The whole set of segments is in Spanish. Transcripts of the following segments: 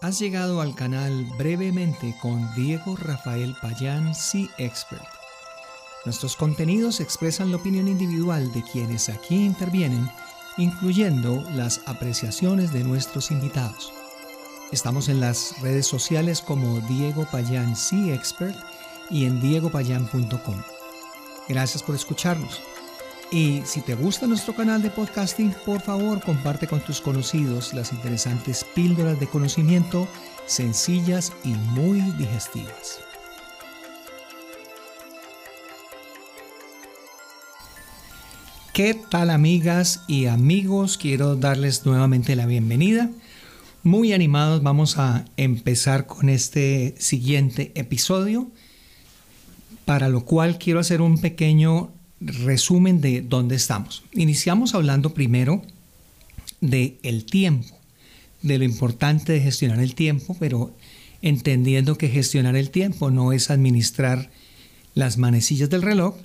Has llegado al canal brevemente con Diego Rafael Payán, Sea Expert. Nuestros contenidos expresan la opinión individual de quienes aquí intervienen, incluyendo las apreciaciones de nuestros invitados. Estamos en las redes sociales como Diego Payán Sea Expert y en diegopayan.com. Gracias por escucharnos. Y si te gusta nuestro canal de podcasting, por favor comparte con tus conocidos las interesantes píldoras de conocimiento sencillas y muy digestivas. ¿Qué tal amigas y amigos? Quiero darles nuevamente la bienvenida. Muy animados vamos a empezar con este siguiente episodio, para lo cual quiero hacer un pequeño resumen de dónde estamos. Iniciamos hablando primero de el tiempo, de lo importante de gestionar el tiempo, pero entendiendo que gestionar el tiempo no es administrar las manecillas del reloj,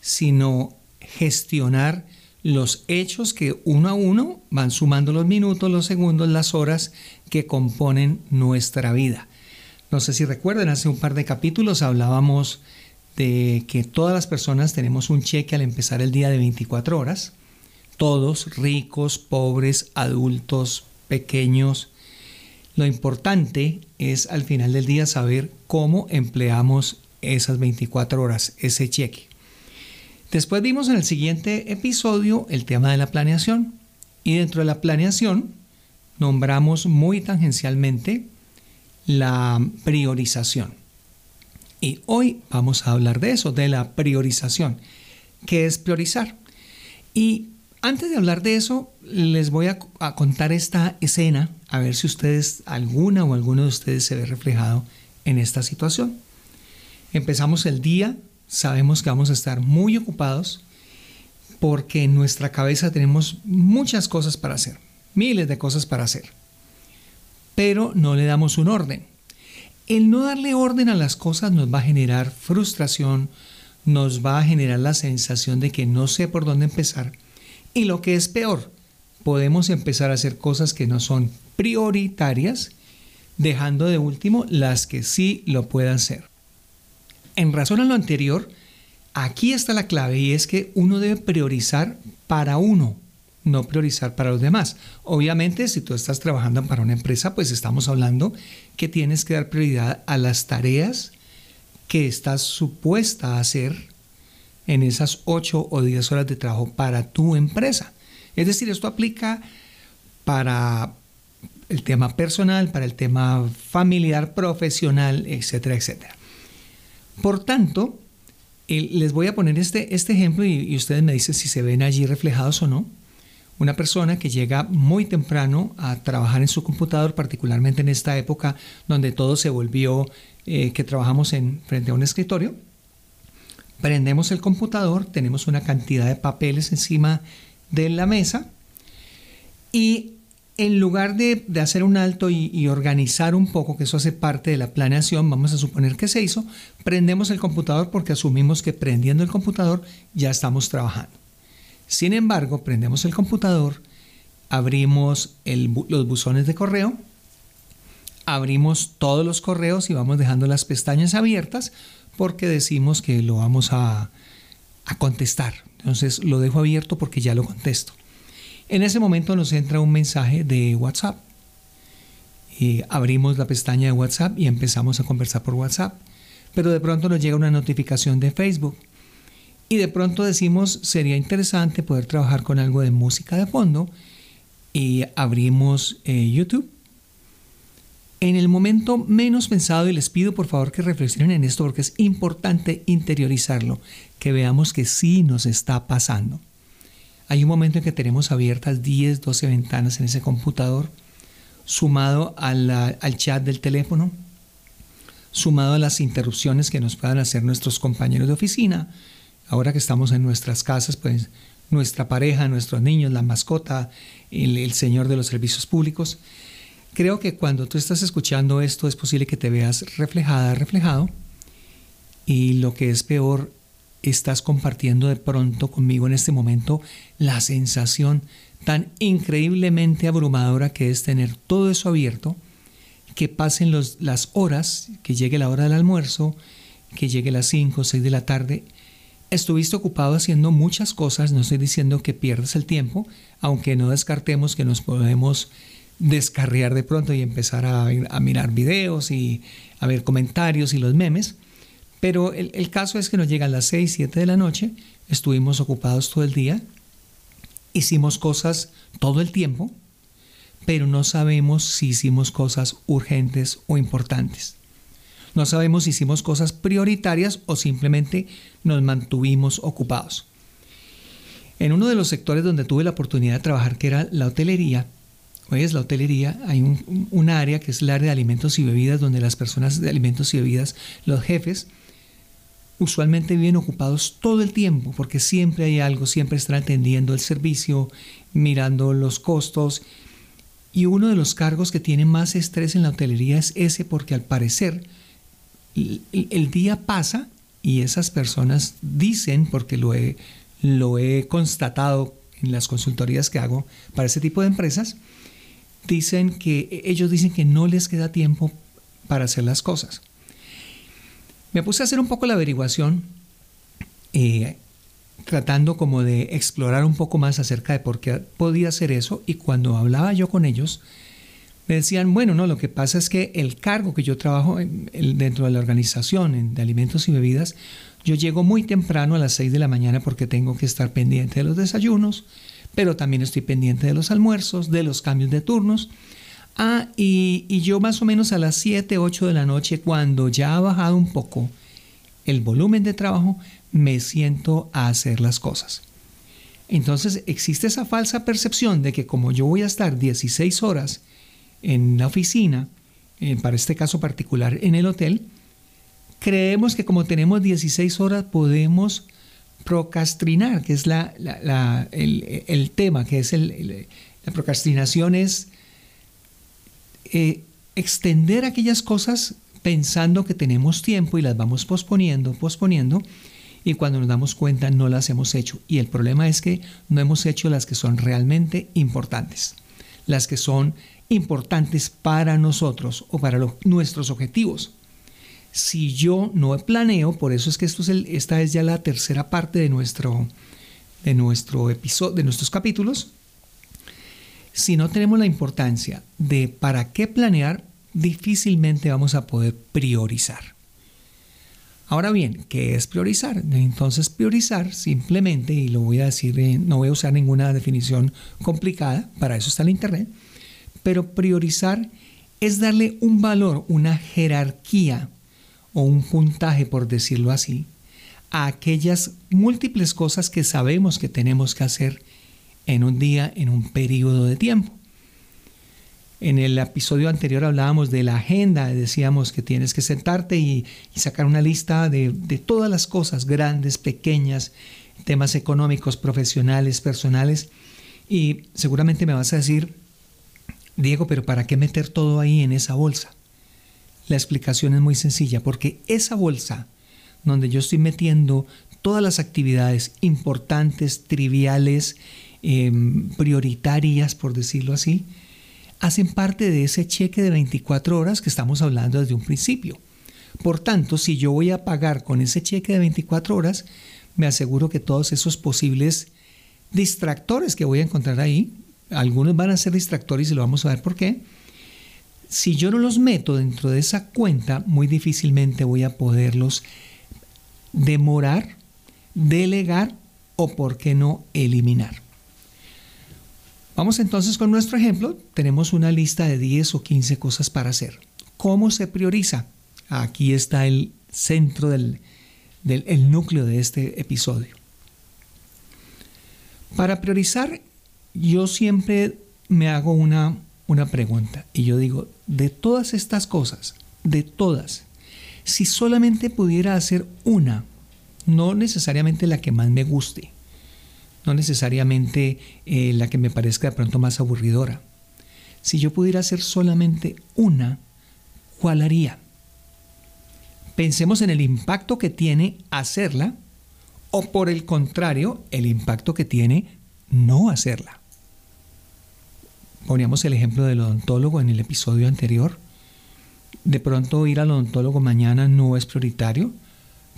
sino gestionar los hechos que uno a uno van sumando los minutos, los segundos, las horas que componen nuestra vida. No sé si recuerdan, hace un par de capítulos hablábamos de que todas las personas tenemos un cheque al empezar el día de 24 horas, todos, ricos, pobres, adultos, pequeños. Lo importante es al final del día saber cómo empleamos esas 24 horas, ese cheque. Después vimos en el siguiente episodio el tema de la planeación y dentro de la planeación nombramos muy tangencialmente la priorización. Y hoy vamos a hablar de eso, de la priorización. ¿Qué es priorizar? Y antes de hablar de eso, les voy a, contar esta escena, a ver si ustedes, alguna o alguno de ustedes se ve reflejado en esta situación. Empezamos el día, sabemos que vamos a estar muy ocupados porque en nuestra cabeza tenemos muchas cosas para hacer, miles de cosas para hacer, pero no le damos un orden. El no darle orden a las cosas nos va a generar frustración, nos va a generar la sensación de que no sé por dónde empezar. Y lo que es peor, podemos empezar a hacer cosas que no son prioritarias, dejando de último las que sí lo puedan ser. En razón a lo anterior, aquí está la clave y es que uno debe priorizar para uno, no priorizar para los demás. Obviamente, si tú estás trabajando para una empresa, pues estamos hablando que tienes que dar prioridad a las tareas que estás supuesta a hacer en esas 8 o 10 horas de trabajo para tu empresa. Es decir, esto aplica para el tema personal, para el tema familiar, profesional, etcétera, etcétera. Por tanto, les voy a poner este, este ejemplo y, y ustedes me dicen si se ven allí reflejados o no una persona que llega muy temprano a trabajar en su computador, particularmente en esta época donde todo se volvió eh, que trabajamos en frente a un escritorio. Prendemos el computador, tenemos una cantidad de papeles encima de la mesa y en lugar de, hacer un alto y, y, organizar un poco, que eso hace parte de la planeación, vamos a suponer que se hizo, prendemos el computador porque asumimos que prendiendo el computador ya estamos trabajando. Sin embargo, prendemos el computador, abrimos los buzones de correo, abrimos todos los correos y vamos dejando las pestañas abiertas porque decimos que lo vamos a, contestar. Entonces lo dejo abierto porque ya lo contesto. En ese momento nos entra un mensaje de WhatsApp. Y abrimos la pestaña de WhatsApp y empezamos a conversar por WhatsApp. Pero de pronto nos llega una notificación de Facebook y de pronto decimos, sería interesante poder trabajar con algo de música de fondo y abrimos eh, YouTube. En el momento menos pensado, y les pido por favor que reflexionen en esto porque es importante interiorizarlo, que veamos que sí nos está pasando. Hay un momento en que tenemos abiertas 10, 12 ventanas en ese computador, sumado al chat del teléfono, sumado a las interrupciones que nos puedan hacer nuestros compañeros de oficina, ahora que estamos en nuestras casas, pues nuestra pareja, nuestros niños, la mascota, el, Señor de los servicios públicos. Creo que cuando tú estás escuchando esto es posible que te veas reflejada, reflejado, y lo que es peor, estás compartiendo de pronto conmigo en este momento la sensación tan increíblemente abrumadora que es tener todo eso abierto, que pasen las horas, que llegue la hora del almuerzo, que llegue las 5 o 6 de la tarde. Estuviste ocupado haciendo muchas cosas, no estoy diciendo que pierdas el tiempo, aunque no descartemos que nos podemos descarriar de pronto y empezar a, mirar videos y a ver comentarios y los memes. Pero el, el caso es que nos llegan las 6, 7 de la noche, estuvimos ocupados todo el día, hicimos cosas todo el tiempo, pero no sabemos si hicimos cosas urgentes o importantes. No sabemos si hicimos cosas prioritarias o simplemente nos mantuvimos ocupados. En uno de los sectores donde tuve la oportunidad de trabajar, que era la hotelería, hoy es la hotelería, hay un, área que es el área de alimentos y bebidas, donde las personas de alimentos y bebidas, los jefes, usualmente viven ocupados todo el tiempo, porque siempre hay algo, siempre están atendiendo el servicio, mirando los costos, y uno de los cargos que tiene más estrés en la hotelería es ese porque al parecer el, día pasa y esas personas dicen, porque lo he, lo he constatado en las consultorías que hago para ese tipo de empresas, dicen que ellos dicen que no les queda tiempo para hacer las cosas. Me puse a hacer un poco la averiguación eh, tratando como de explorar un poco más acerca de por qué podía hacer eso y cuando hablaba yo con ellos, me decían, bueno, no, lo que pasa es que el cargo que yo trabajo dentro de la organización de alimentos y bebidas, yo llego muy temprano a las 6 de la mañana porque tengo que estar pendiente de los desayunos, pero también estoy pendiente de los almuerzos, de los cambios de turnos. Ah, y, yo más o menos a las 7, 8 de la noche, cuando ya ha bajado un poco el volumen de trabajo, me siento a hacer las cosas. Entonces existe esa falsa percepción de que como yo voy a estar 16 horas en la oficina, eh, para este caso particular en el hotel, creemos que como tenemos 16 horas podemos procrastinar, que es la, el, tema, que es el, la procrastinación es eh, extender aquellas cosas pensando que tenemos tiempo y las vamos posponiendo, posponiendo, y cuando nos damos cuenta no las hemos hecho. Y el problema es que no hemos hecho las que son realmente importantes, las que son importantes para nosotros o para nuestros objetivos. Si yo no planeo, por eso es que esto es esta es ya la tercera parte de nuestro, de nuestro episodio, de nuestros capítulos. Si no tenemos la importancia de para qué planear, difícilmente vamos a poder priorizar. Ahora bien, ¿qué es priorizar? Entonces priorizar simplemente, y lo voy a decir, no voy a usar ninguna definición complicada, para eso está el Internet, pero priorizar es darle un valor, una jerarquía o un puntaje, por decirlo así, a aquellas múltiples cosas que sabemos que tenemos que hacer en un día, en un periodo de tiempo. En el episodio anterior hablábamos de la agenda, decíamos que tienes que sentarte y, sacar una lista de, de, todas las cosas, grandes, pequeñas, temas económicos, profesionales, personales. Y seguramente me vas a decir, Diego, pero ¿para qué meter todo ahí en esa bolsa? La explicación es muy sencilla, porque esa bolsa donde yo estoy metiendo todas las actividades importantes, triviales, em, prioritarias, por decirlo así, hacen parte de ese cheque de 24 horas que estamos hablando desde un principio. Por tanto, si yo voy a pagar con ese cheque de 24 horas, me aseguro que todos esos posibles distractores que voy a encontrar ahí, algunos van a ser distractores y lo vamos a ver por qué, si yo no los meto dentro de esa cuenta, muy difícilmente voy a poderlos demorar, delegar o, por qué no, eliminar. Vamos entonces con nuestro ejemplo. Tenemos una lista de 10 o 15 cosas para hacer. ¿Cómo se prioriza? Aquí está el centro del, el núcleo de este episodio. Para priorizar, yo siempre me hago una, una pregunta y yo digo, de todas estas cosas, de todas, si solamente pudiera hacer una, no necesariamente la que más me guste, no necesariamente eh, la que me parezca de pronto más aburridora. Si yo pudiera hacer solamente una, ¿cuál haría? Pensemos en el impacto que tiene hacerla o por el contrario, el impacto que tiene no hacerla. Poníamos el ejemplo del odontólogo en el episodio anterior. de pronto ir al odontólogo mañana no es prioritario.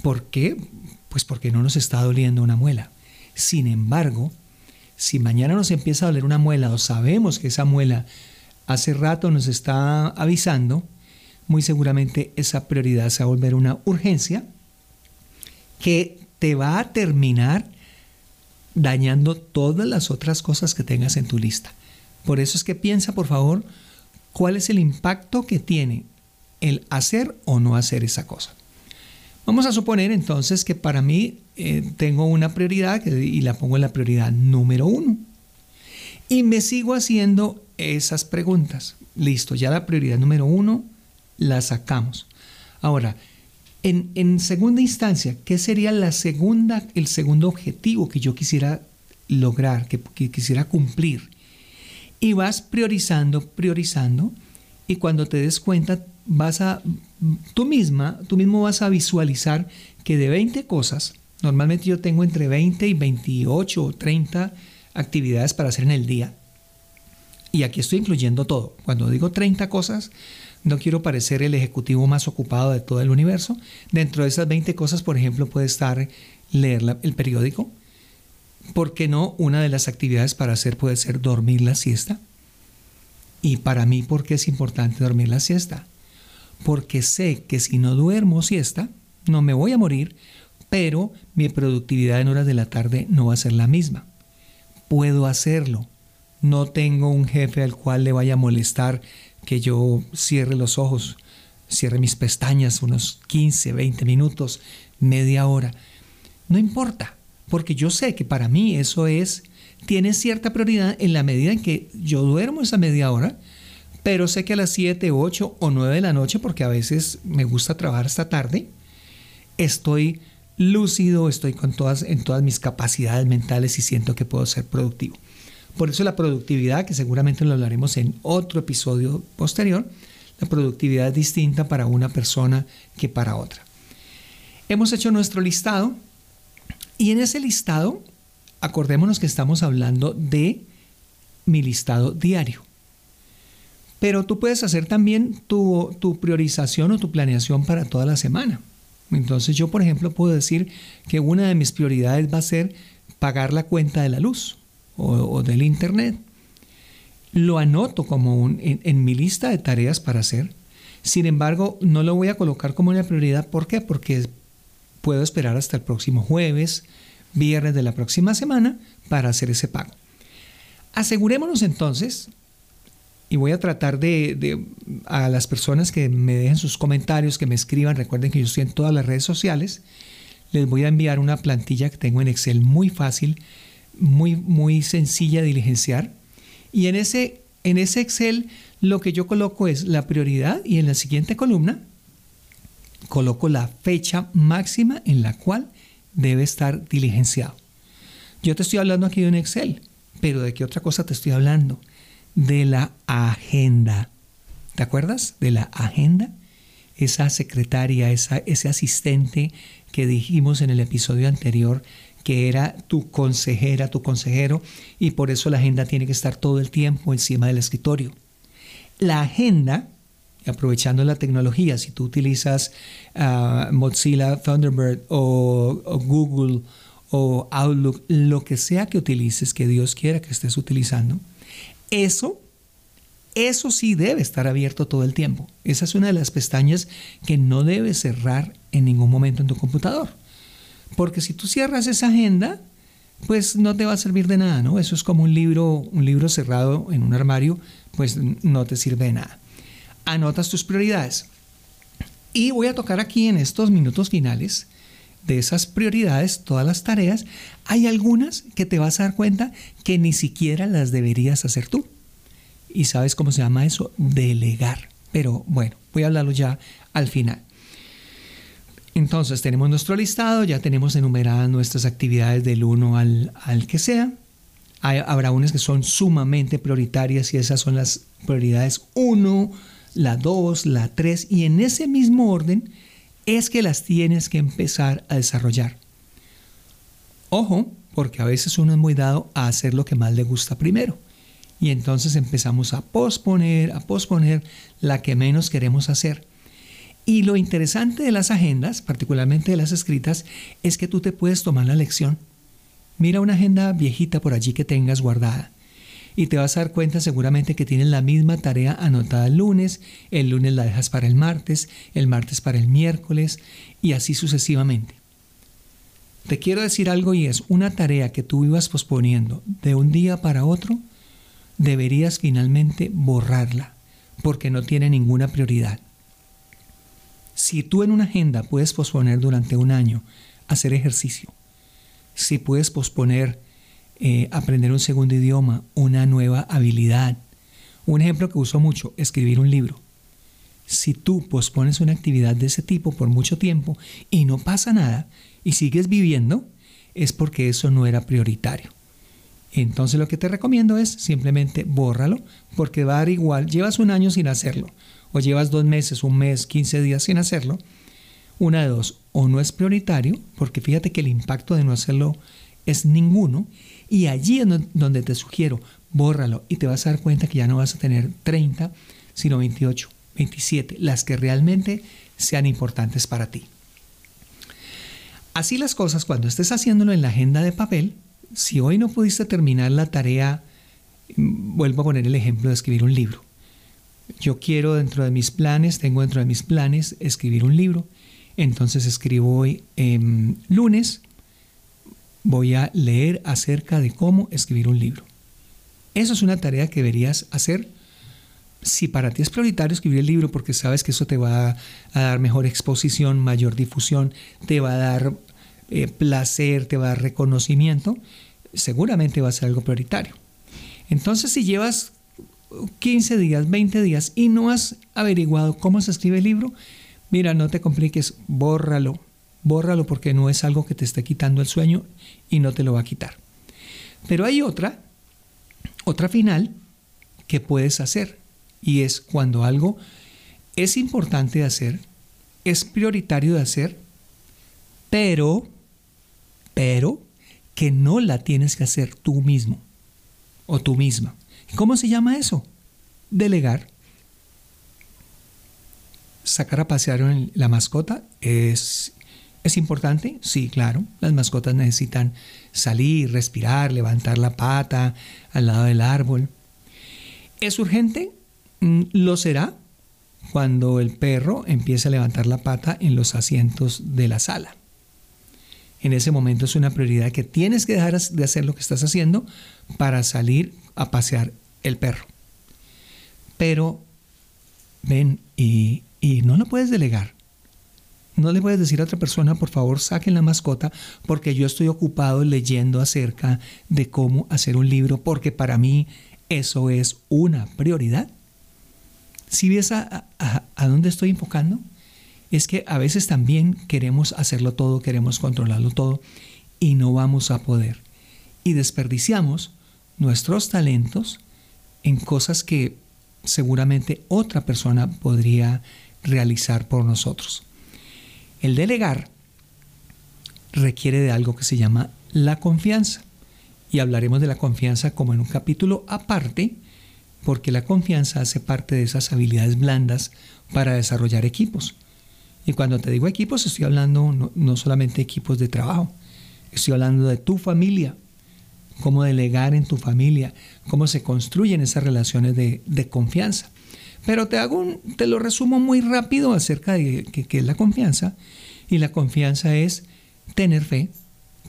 ¿Por qué? Pues porque no nos está doliendo una muela. Sin embargo, si mañana nos empieza a doler una muela o sabemos que esa muela hace rato nos está avisando, muy seguramente esa prioridad se va a volver una urgencia que te va a terminar dañando todas las otras cosas que tengas en tu lista. Por eso es que piensa, por favor, cuál es el impacto que tiene el hacer o no hacer esa cosa. Vamos a suponer entonces que para mí eh, tengo una prioridad y la pongo en la prioridad número uno. Y me sigo haciendo esas preguntas. Listo, ya la prioridad número uno la sacamos. Ahora, en, segunda instancia, ¿qué sería la segunda, el segundo objetivo que yo quisiera lograr, que, que quisiera cumplir? Y vas priorizando, priorizando, y cuando te des cuenta, vas a, tú misma, tú mismo vas a visualizar que de 20 cosas, normalmente yo tengo entre 20 y 28 o 30 actividades para hacer en el día. Y aquí estoy incluyendo todo. Cuando digo 30 cosas, no quiero parecer el ejecutivo más ocupado de todo el universo. Dentro de esas 20 cosas, por ejemplo, puede estar leer el periódico. ¿Por qué no? Una de las actividades para hacer puede ser dormir la siesta. Y para mí, ¿por qué es importante dormir la siesta? Porque sé que si no duermo siesta, no me voy a morir, pero mi productividad en horas de la tarde no va a ser la misma. Puedo hacerlo. No tengo un jefe al cual le vaya a molestar que yo cierre los ojos, cierre mis pestañas unos 15, 20 minutos, media hora. No importa, porque yo sé que para mí eso es, tiene cierta prioridad en la medida en que yo duermo esa media hora, pero sé que a las 7, 8 o 9 de la noche, porque a veces me gusta trabajar hasta tarde, estoy lúcido, estoy con todas, en todas mis capacidades mentales y siento que puedo ser productivo. Por eso la productividad, que seguramente lo hablaremos en otro episodio posterior, la productividad es distinta para una persona que para otra. Hemos hecho nuestro listado y en ese listado, acordémonos que estamos hablando de mi listado diario. Pero tú puedes hacer también tu, tu priorización o tu planeación para toda la semana. Entonces yo, por ejemplo, puedo decir que una de mis prioridades va a ser pagar la cuenta de la luz o, del Internet. Lo anoto como un, en, mi lista de tareas para hacer. Sin embargo, no lo voy a colocar como una prioridad. ¿Por qué? Porque puedo esperar hasta el próximo jueves, viernes de la próxima semana para hacer ese pago. Asegurémonos entonces, y voy a tratar de, a las personas que me dejen sus comentarios, que me escriban, recuerden que yo estoy en todas las redes sociales, les voy a enviar una plantilla que tengo en Excel muy fácil muy, muy sencilla de diligenciar. Y en ese, en ese Excel lo que yo coloco es la prioridad y en la siguiente columna coloco la fecha máxima en la cual debe estar diligenciado. Yo te estoy hablando aquí de un Excel, pero ¿de qué otra cosa te estoy hablando? De la agenda. ¿Te acuerdas de la agenda? Esa secretaria, esa, ese asistente que dijimos en el episodio anterior que era tu consejera, tu consejero, y por eso la agenda tiene que estar todo el tiempo encima del escritorio. La agenda, aprovechando la tecnología, si tú utilizas ah, Mozilla Thunderbird o, Google o Outlook, lo que sea que utilices, que Dios quiera que estés utilizando, eso eso sí debe estar abierto todo el tiempo. Esa es una de las pestañas que no debes cerrar en ningún momento en tu computador. Porque si tú cierras esa agenda, pues no te va a servir de nada, ¿no? Eso es como un libro, un libro cerrado en un armario, pues no te sirve de nada. Anotas tus prioridades. Y voy a tocar aquí en estos minutos finales de esas prioridades, todas las tareas, hay algunas que te vas a dar cuenta que ni siquiera las deberías hacer tú. ¿Y sabes cómo se llama eso? Delegar. Pero bueno, voy a hablarlo ya al final. Entonces tenemos nuestro listado, ya tenemos enumeradas nuestras actividades del 1 al, al que sea. habrá unas que son sumamente prioritarias y esas son las prioridades 1, la 2, la 3 y en ese mismo orden es que las tienes que empezar a desarrollar. Ojo, porque a veces uno es muy dado a hacer lo que más le gusta primero. Y entonces empezamos a posponer, a posponer la que menos queremos hacer Y lo interesante de las agendas, particularmente de las escritas, es que tú te puedes tomar la lección. Mira una agenda viejita por allí que tengas guardada y te vas a dar cuenta seguramente que tienes la misma tarea anotada el lunes, el lunes la dejas para el martes, el martes para el miércoles y así sucesivamente. Te quiero decir algo y es una tarea que tú ibas posponiendo de un día para otro, deberías finalmente borrarla porque no tiene ninguna prioridad. Si tú en una agenda puedes posponer durante un año hacer ejercicio, si puedes posponer eh, aprender un segundo idioma, una nueva habilidad. Un ejemplo que uso mucho, escribir un libro. Si tú pospones una actividad de ese tipo por mucho tiempo y no pasa nada y sigues viviendo, es porque eso no era prioritario. Entonces lo que te recomiendo es simplemente bórralo porque va a dar igual, llevas un año sin hacerlo o llevas dos meses, un mes, 15 días sin hacerlo. Una de dos, o no es prioritario, porque fíjate que el impacto de no hacerlo es ninguno, y allí es donde te sugiero, bórralo y te vas a dar cuenta que ya no vas a tener 30, sino 28, 27, las que realmente sean importantes para ti. Así las cosas, cuando estés haciéndolo en la agenda de papel, si hoy no pudiste terminar la tarea, mm, vuelvo a poner el ejemplo de escribir un libro. Yo quiero dentro de mis planes, tengo dentro de mis planes escribir un libro. Entonces escribo hoy lunes voy a leer acerca de cómo escribir un libro. Eso es una tarea que deberías hacer si para ti es prioritario escribir el libro porque sabes que eso te va a dar mejor exposición, mayor difusión, te va a dar eh, placer, te va a dar reconocimiento, seguramente va a ser algo prioritario. Entonces si llevas 15 días, 20 días y no has averiguado cómo se escribe el libro, mira, no te compliques, bórralo, bórralo porque no es algo que te esté quitando el sueño y no te lo va a quitar. Pero hay otra, otra final que puedes hacer y es cuando algo es importante de hacer, es prioritario de hacer, pero, pero que no la tienes que hacer tú mismo o tú misma. ¿Cómo se llama eso? Delegar. Sacar a pasear la mascota es ¿Es importante? Sí, claro. Las mascotas necesitan salir, respirar, levantar la pata al lado del árbol. ¿Es urgente? Mm, lo será cuando el perro empiece a levantar la pata en los asientos de la sala. En ese momento es una prioridad que tienes que dejar de hacer lo que estás haciendo para salir a pasear el perro. Pero ven y, y no lo puedes delegar. No le puedes decir a otra persona, por favor, saquen la mascota porque yo estoy ocupado leyendo acerca de cómo hacer un libro, porque para mí eso es una prioridad. Si ves a, a, dónde estoy enfocando, es que a veces también queremos hacerlo todo, queremos controlarlo todo y no vamos a poder. Y desperdiciamos nuestros talentos en cosas que seguramente otra persona podría realizar por nosotros. El delegar requiere de algo que se llama la confianza. Y hablaremos de la confianza como en un capítulo aparte, porque la confianza hace parte de esas habilidades blandas para desarrollar equipos. Y cuando te digo equipos, estoy hablando no, solamente de equipos de trabajo, estoy hablando de tu familia, cómo delegar en tu familia, cómo se construyen esas relaciones de, confianza. Pero te, hago te lo resumo muy rápido acerca de qué es la confianza y la confianza es tener fe,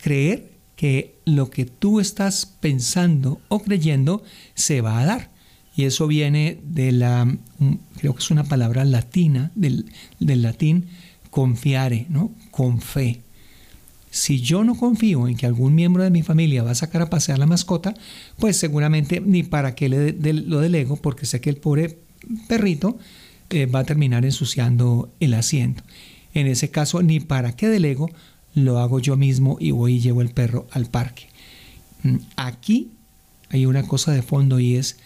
creer que lo que tú estás pensando o creyendo se va a dar. Y eso viene de la, creo que es una palabra latina, del, latín confiare, ¿no? Con fe. Si yo no confío en que algún miembro de mi familia va a sacar a pasear la mascota, pues seguramente ni para qué le, lo delego, porque sé que el pobre perrito eh, va a terminar ensuciando el asiento. En ese caso, ni para qué delego, lo hago yo mismo y voy y llevo el perro al parque. Mm, aquí hay una cosa de fondo y es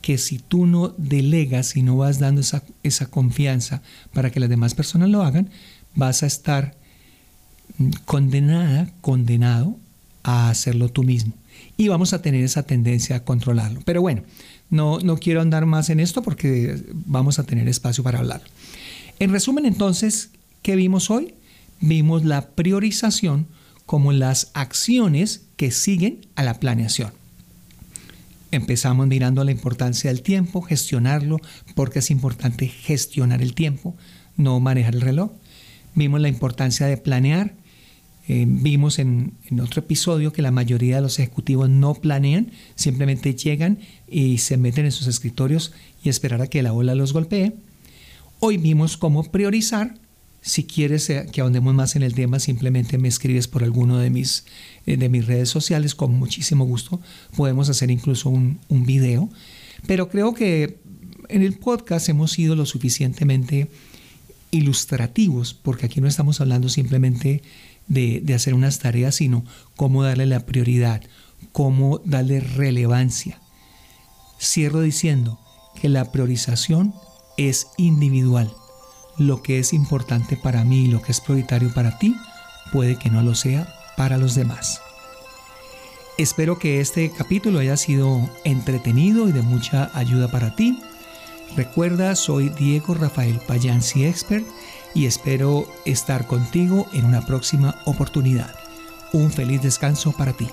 que si tú no delegas y no vas dando esa, esa confianza para que las demás personas lo hagan, vas a estar mm, condenada, condenado a hacerlo tú mismo. Y vamos a tener esa tendencia a controlarlo. Pero bueno, no, no quiero andar más en esto porque vamos a tener espacio para hablar. En resumen entonces, ¿qué vimos hoy? Vimos la priorización como las acciones que siguen a la planeación. Empezamos mirando la importancia del tiempo, gestionarlo, porque es importante gestionar el tiempo, no manejar el reloj. Vimos la importancia de planear. Eh, vimos en, otro episodio que la mayoría de los ejecutivos no planean, simplemente llegan y se meten en sus escritorios y esperar a que la ola los golpee. Hoy vimos cómo priorizar si quieres eh, que ahondemos más en el tema, simplemente me escribes por alguno de mis, eh, de mis redes sociales, con muchísimo gusto. Podemos hacer incluso un, un video. Pero creo que en el podcast hemos sido lo suficientemente ilustrativos, porque aquí no estamos hablando simplemente de, hacer unas tareas, sino cómo darle la prioridad, cómo darle relevancia. Cierro diciendo que la priorización es individual lo que es importante para mí y lo que es prioritario para ti puede que no lo sea para los demás. Espero que este capítulo haya sido entretenido y de mucha ayuda para ti. Recuerda, soy Diego Rafael Payansi Expert y espero estar contigo en una próxima oportunidad. Un feliz descanso para ti.